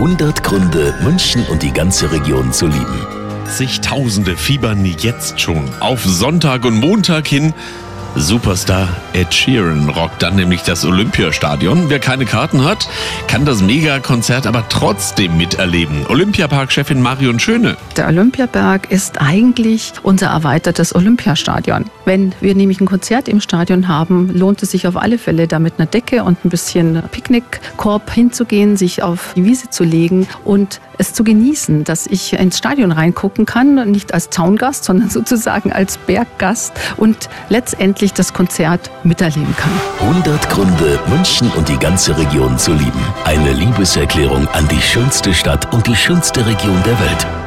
100 Gründe, München und die ganze Region zu lieben. Zigtausende fiebern jetzt schon auf Sonntag und Montag hin. Superstar Ed Sheeran rockt dann nämlich das Olympiastadion. Wer keine Karten hat, kann das Megakonzert aber trotzdem miterleben. Olympiapark-Chefin Marion Schöne. Der Olympiaberg ist eigentlich unser erweitertes Olympiastadion. Wenn wir nämlich ein Konzert im Stadion haben, lohnt es sich auf alle Fälle, da mit einer Decke und ein bisschen Picknickkorb hinzugehen, sich auf die Wiese zu legen und es zu genießen, dass ich ins Stadion reingucken kann, nicht als Zaungast, sondern sozusagen als Berggast und letztendlich das Konzert miterleben kann. 100 Gründe, München und die ganze Region zu lieben. Eine Liebeserklärung an die schönste Stadt und die schönste Region der Welt.